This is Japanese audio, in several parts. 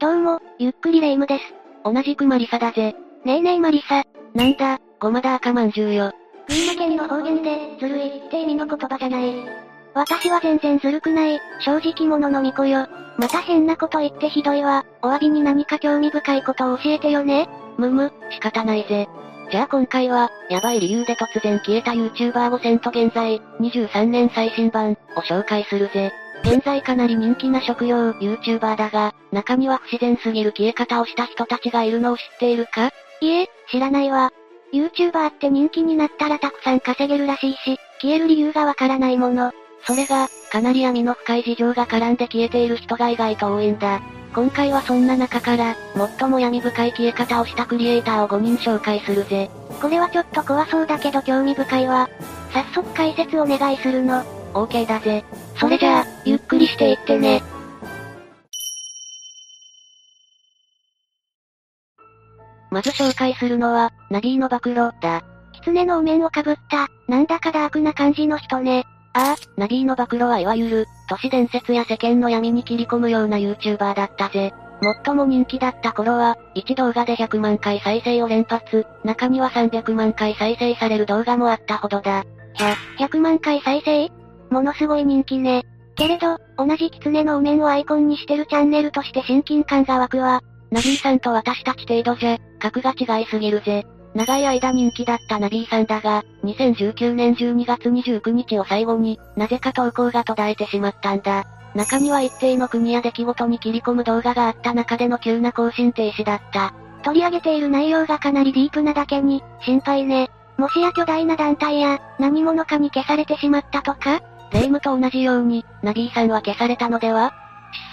どうも、ゆっくりレ夢ムです。同じくマリサだぜ。ねえねえマリサ。なんだ、ごまだ赤まんじゅうよ。群馬県の方言で、ずるいって意味の言葉じゃない。私は全然ずるくない、正直者の巫女よ。また変なこと言ってひどいわ。お詫びに何か興味深いことを教えてよね。むむ、仕方ないぜ。じゃあ今回は、やばい理由で突然消えた YouTuber 5選と現在、23年最新版、を紹介するぜ。現在かなり人気な食用 YouTuber だが、中には不自然すぎる消え方をした人たちがいるのを知っているか？いえ、知らないわ。YouTuber って人気になったらたくさん稼げるらしいし、消える理由がわからないもの。それが、かなり闇の深い事情が絡んで消えている人が意外と多いんだ。今回はそんな中から、最も闇深い消え方をしたクリエイターを5人紹介するぜ。これはちょっと怖そうだけど興味深いわ。早速解説お願いするの。OK だぜ。それじゃあ、ゆっくりしていってね。まず紹介するのは、ナビーの暴露、だ。狐のお面をかぶった、なんだかダークな感じの人ね。ああ、ナビーの暴露はいわゆる、都市伝説や世間の闇に切り込むような YouTuber だったぜ。最も人気だった頃は、1動画で100万回再生を連発、中には300万回再生される動画もあったほどだ。100、100万回再生？ものすごい人気ね。けれど、同じ狐のお面をアイコンにしてるチャンネルとして親近感が湧くわ。ナビーさんと私たち程度じゃ、格が違いすぎるぜ。長い間人気だったナビーさんだが、2019年12月29日を最後に、なぜか投稿が途絶えてしまったんだ。中には一定の国や出来事に切り込む動画があった中での急な更新停止だった。取り上げている内容がかなりディープなだけに、心配ね。もしや巨大な団体や、何者かに消されてしまったとか？霊夢と同じように、ナビーさんは消されたのでは？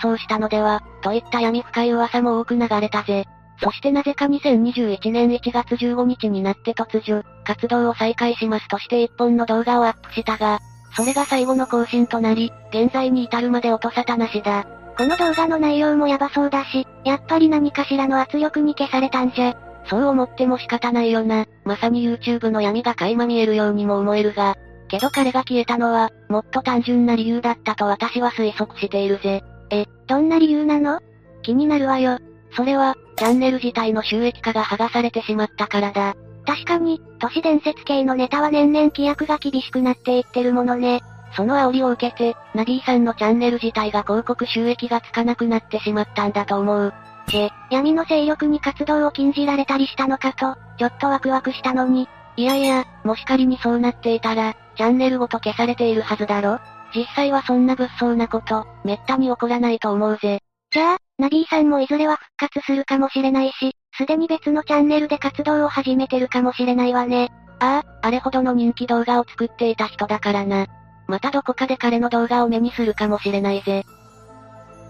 失踪したのでは？といった闇深い噂も多く流れたぜ。そしてなぜか2021年1月15日になって突如、活動を再開しますとして一本の動画をアップしたが、それが最後の更新となり、現在に至るまで音沙汰なしだ。この動画の内容もヤバそうだし、やっぱり何かしらの圧力に消されたんじゃ。そう思っても仕方ないよな。まさに YouTube の闇が垣間見えるようにも思えるが。けど彼が消えたのは、もっと単純な理由だったと私は推測しているぜ。え、どんな理由なの？気になるわよ。それは、チャンネル自体の収益化が剥がされてしまったからだ。確かに、都市伝説系のネタは年々規約が厳しくなっていってるものね。その煽りを受けて、ナディさんのチャンネル自体が広告収益がつかなくなってしまったんだと思う。で、闇の勢力に活動を禁じられたりしたのかと、ちょっとワクワクしたのに。いやいや、もし仮にそうなっていたら、チャンネルごと消されているはずだろ？実際はそんな物騒なこと、めったに起こらないと思うぜ。じゃあ、ナビーさんもいずれは復活するかもしれないし、すでに別のチャンネルで活動を始めてるかもしれないわね。ああ、あれほどの人気動画を作っていた人だからな。またどこかで彼の動画を目にするかもしれないぜ。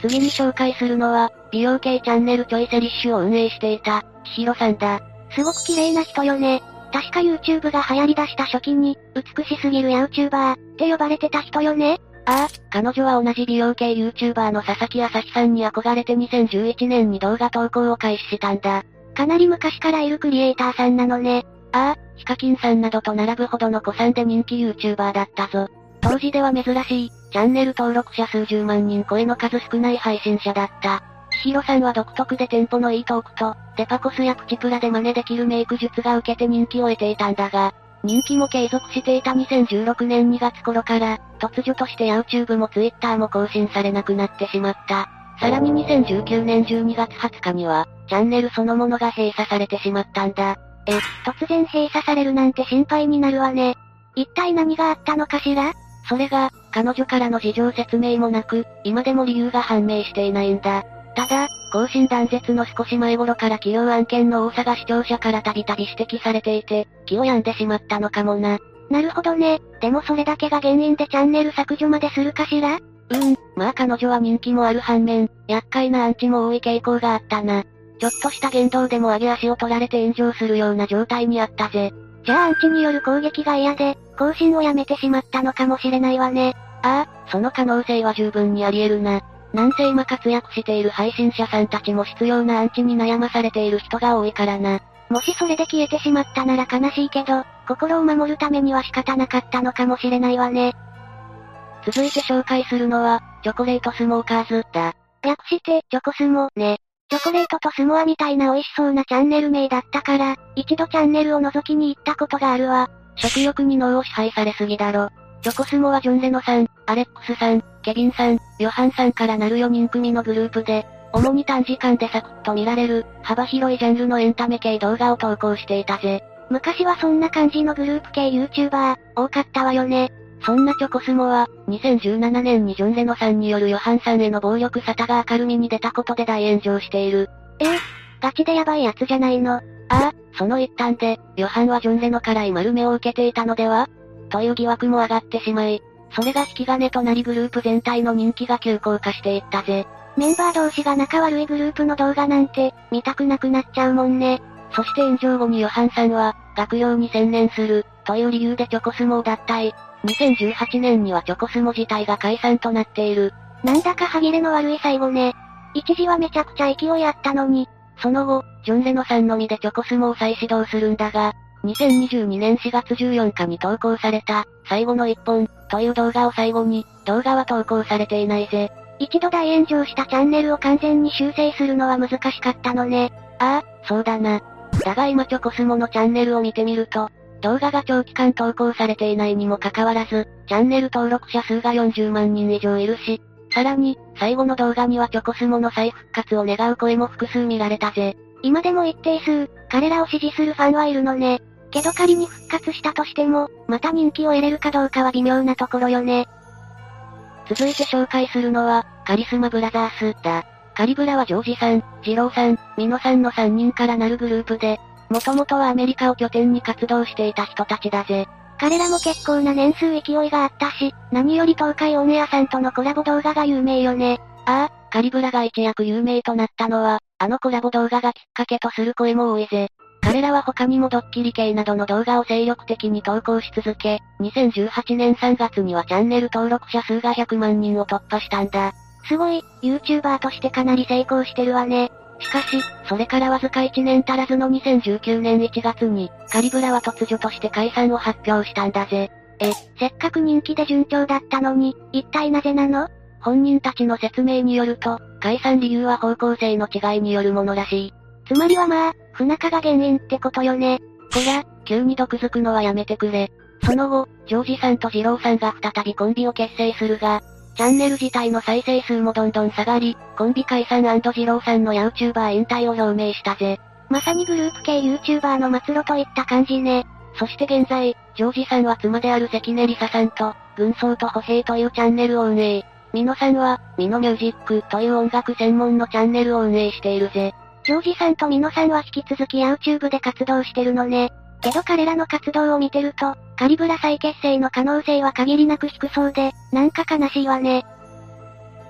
次に紹介するのは、美容系チャンネルチョイセリッシュを運営していた、千尋さんだ。すごく綺麗な人よね。確か YouTube が流行り出した初期に、美しすぎるヤウチューバーって呼ばれてた人よね？ああ、彼女は同じ美容系 YouTuber の佐々木朝日さんに憧れて2011年に動画投稿を開始したんだ。かなり昔からいるクリエイターさんなのね。ああ、ヒカキンさんなどと並ぶほどの子さんで人気 YouTuber だったぞ。当時では珍しい、チャンネル登録者数十万人超えの数少ない配信者だった。千尋さんは独特でテンポのいいトークと、デパコスやプチプラで真似できるメイク術が受けて人気を得ていたんだが、人気も継続していた2016年2月頃から、突如として YouTube も Twitter も更新されなくなってしまった。さらに2019年12月20日には、チャンネルそのものが閉鎖されてしまったんだ。え、突然閉鎖されるなんて心配になるわね。一体何があったのかしら？それが、彼女からの事情説明もなく、今でも理由が判明していないんだ。ただ、更新断絶の少し前頃から企業案件の多さが視聴者からたびたび指摘されていて、気を病んでしまったのかもな。なるほどね。でもそれだけが原因でチャンネル削除までするかしら？うん、まあ彼女は人気もある反面、厄介なアンチも多い傾向があったな。ちょっとした言動でも上げ足を取られて炎上するような状態にあったぜ。じゃあアンチによる攻撃が嫌で、更新をやめてしまったのかもしれないわね。ああ、その可能性は十分にあり得るな。なんせ今活躍している配信者さんたちも必要なアンチに悩まされている人が多いからな。もしそれで消えてしまったなら悲しいけど、心を守るためには仕方なかったのかもしれないわね。続いて紹介するのは、チョコレートスモーカーズだ。略して、チョコスモ、ね。チョコレートとスモアみたいな美味しそうなチャンネル名だったから、一度チャンネルを覗きに行ったことがあるわ。食欲に脳を支配されすぎだろ。チョコスモはジョン・レノさん、アレックスさん、ケビンさん、ヨハンさんからなる4人組のグループで、主に短時間でサクッと見られる、幅広いジャンルのエンタメ系動画を投稿していたぜ。昔はそんな感じのグループ系 YouTuber、多かったわよね。そんなチョコスモは、2017年にジョン・レノさんによるヨハンさんへの暴力沙汰が明るみに出たことで大炎上している。えー、ガチでヤバいやつじゃないの。ああ、その一端で、ヨハンはジョン・レノから丸目を受けていたのでは？という疑惑も上がってしまい、それが引き金となりグループ全体の人気が急降下していったぜ。メンバー同士が仲悪いグループの動画なんて、見たくなくなっちゃうもんね。そして炎上後にヨハンさんは、学業に専念する、という理由でチョコスモを脱退。2018年にはチョコスモ自体が解散となっている。なんだか歯切れの悪い最後ね。一時はめちゃくちゃ勢いあったのに。その後、ジョン・レノさんのみでチョコスモを再始動するんだが、2022年4月14日に投稿された、最後の一本、という動画を最後に、動画は投稿されていないぜ。一度大炎上したチャンネルを完全に修正するのは難しかったのね。ああ、そうだな。だが今チョコスモのチャンネルを見てみると、動画が長期間投稿されていないにもかかわらず、チャンネル登録者数が40万人以上いるし、さらに、最後の動画にはチョコスモの再復活を願う声も複数見られたぜ。今でも一定数、彼らを支持するファンはいるのね。けど仮に復活したとしても、また人気を得れるかどうかは微妙なところよね。続いて紹介するのは、カリスマブラザースだ。カリブラはジョージさん、ジローさん、ミノさんの3人からなるグループで、もともとはアメリカを拠点に活動していた人たちだぜ。彼らも結構な年数勢いがあったし、何より東海オンエアさんとのコラボ動画が有名よね。ああ、カリブラが一躍有名となったのは、あのコラボ動画がきっかけとする声も多いぜ。彼らは他にもドッキリ系などの動画を精力的に投稿し続け、2018年3月にはチャンネル登録者数が100万人を突破したんだ。すごい、YouTuber としてかなり成功してるわね。しかし、それからわずか1年足らずの2019年1月に、カリブラは突如として解散を発表したんだぜ。え、せっかく人気で順調だったのに、一体なぜなの？本人たちの説明によると、解散理由は方向性の違いによるものらしい。つまりはまあ、不仲が原因ってことよね。こら、急に毒づくのはやめてくれ。その後、ジョージさんとジローさんが再びコンビを結成するが、チャンネル自体の再生数もどんどん下がり、コンビ解散ジローさんの YouTuber 引退を表明したぜ。まさにグループ系 YouTuber の末路といった感じね。そして現在、ジョージさんは妻である関根リサさんと、軍曹と歩兵というチャンネルを運営。ミノさんは、ミノミュージックという音楽専門のチャンネルを運営しているぜ。ジョージさんとミノさんは引き続き YouTube で活動してるのね。けど彼らの活動を見てると、カリブラ再結成の可能性は限りなく低そうで、なんか悲しいわね。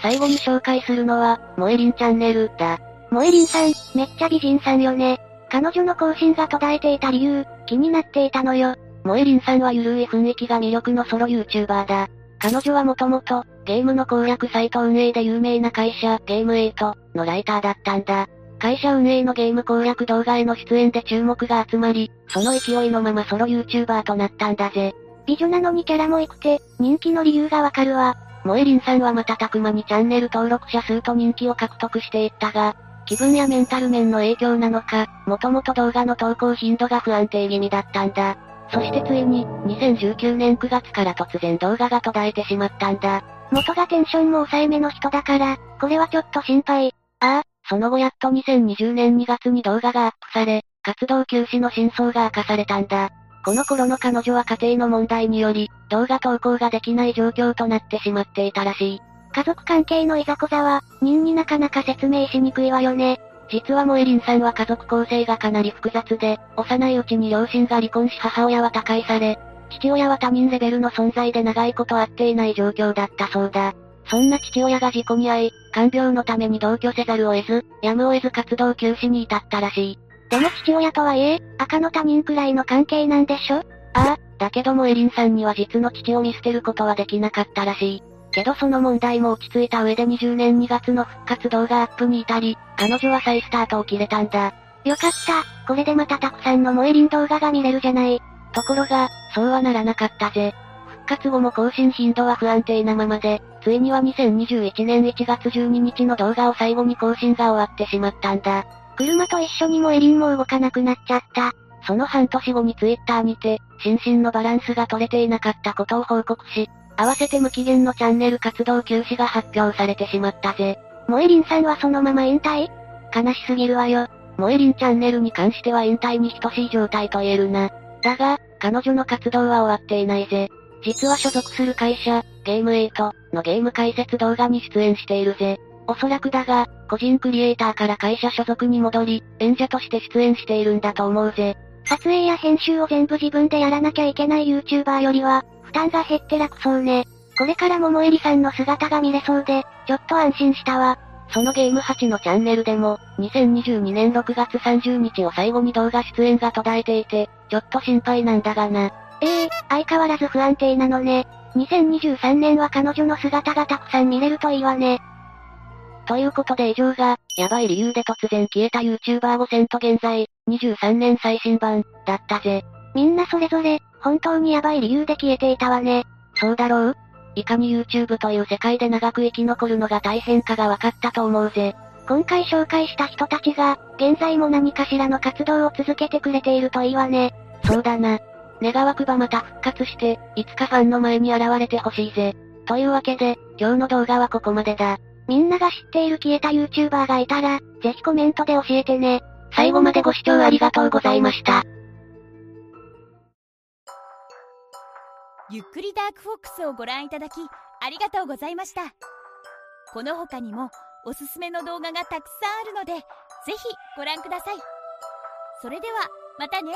最後に紹介するのは、萌えりんチャンネルだ。萌えりんさん、めっちゃ美人さんよね。彼女の更新が途絶えていた理由、気になっていたのよ。萌えりんさんはゆるい雰囲気が魅力のソロ YouTuber だ。彼女はもともと、ゲームの攻略サイト運営で有名な会社、ゲーム8のライターだったんだ。会社運営のゲーム攻略動画への出演で注目が集まり、その勢いのままソロ YouTuber となったんだぜ。美女なのにキャラも良くて、人気の理由がわかるわ。萌えりんさんは瞬く間にチャンネル登録者数と人気を獲得していったが、気分やメンタル面の影響なのか、もともと動画の投稿頻度が不安定気味だったんだ。そしてついに、2019年9月から突然動画が途絶えてしまったんだ。元がテンションも抑えめの人だから、これはちょっと心配。ああ、その後やっと2020年2月に動画がアップされ、活動休止の真相が明かされたんだ。この頃の彼女は家庭の問題により、動画投稿ができない状況となってしまっていたらしい。家族関係のいざこざは、人になかなか説明しにくいわよね。実はモエリンさんは家族構成がかなり複雑で、幼いうちに両親が離婚し母親は他界され、父親は他人レベルの存在で長いこと会っていない状況だったそうだ。そんな父親が事故に遭い、看病のために同居せざるを得ず、やむを得ず活動休止に至ったらしい。でも父親とはいえ、赤の他人くらいの関係なんでしょ？ああ、だけどもエリンさんには実の父を見捨てることはできなかったらしい。けどその問題も落ち着いた上で20年2月の復活動画アップに至り、彼女は再スタートを切れたんだ。よかった、これでまたたくさんの萌えりん動画が見れるじゃない。ところが、そうはならなかったぜ。復活後も更新頻度は不安定なままで、ついには2021年1月12日の動画を最後に更新が終わってしまったんだ。車と一緒にもエリンも動かなくなっちゃった。その半年後にツイッターにて、心身のバランスが取れていなかったことを報告し、合わせて無期限のチャンネル活動休止が発表されてしまったぜ。モエリンさんはそのまま引退？悲しすぎるわよ。モエリンチャンネルに関しては引退に等しい状態と言えるな。だが、彼女の活動は終わっていないぜ。実は所属する会社、ゲーム8のゲーム解説動画に出演しているぜ。おそらくだが、個人クリエイターから会社所属に戻り、演者として出演しているんだと思うぜ。撮影や編集を全部自分でやらなきゃいけない YouTuber よりは、負担が減って楽そうね。これから桃えりさんの姿が見れそうで、ちょっと安心したわ。そのゲーム8のチャンネルでも、2022年6月30日を最後に動画出演が途絶えていて、ちょっと心配なんだがな。ええー、相変わらず不安定なのね。2023年は彼女の姿がたくさん見れるといいわね。ということで以上が、やばい理由で突然消えた YouTuber 5000と現在、23年最新版、だったぜ。みんなそれぞれ、本当にやばい理由で消えていたわね。そうだろう？いかに YouTube という世界で長く生き残るのが大変かが分かったと思うぜ。今回紹介した人たちが、現在も何かしらの活動を続けてくれているといいわね。そうだな。願わくばまた復活して、いつかファンの前に現れてほしいぜ。というわけで、今日の動画はここまでだ。みんなが知っている消えた YouTuber がいたら、ぜひコメントで教えてね。最後までご視聴ありがとうございました。ゆっくりダークフォックスをご覧いただき、ありがとうございました。この他にも、おすすめの動画がたくさんあるので、ぜひご覧ください。それでは、またね。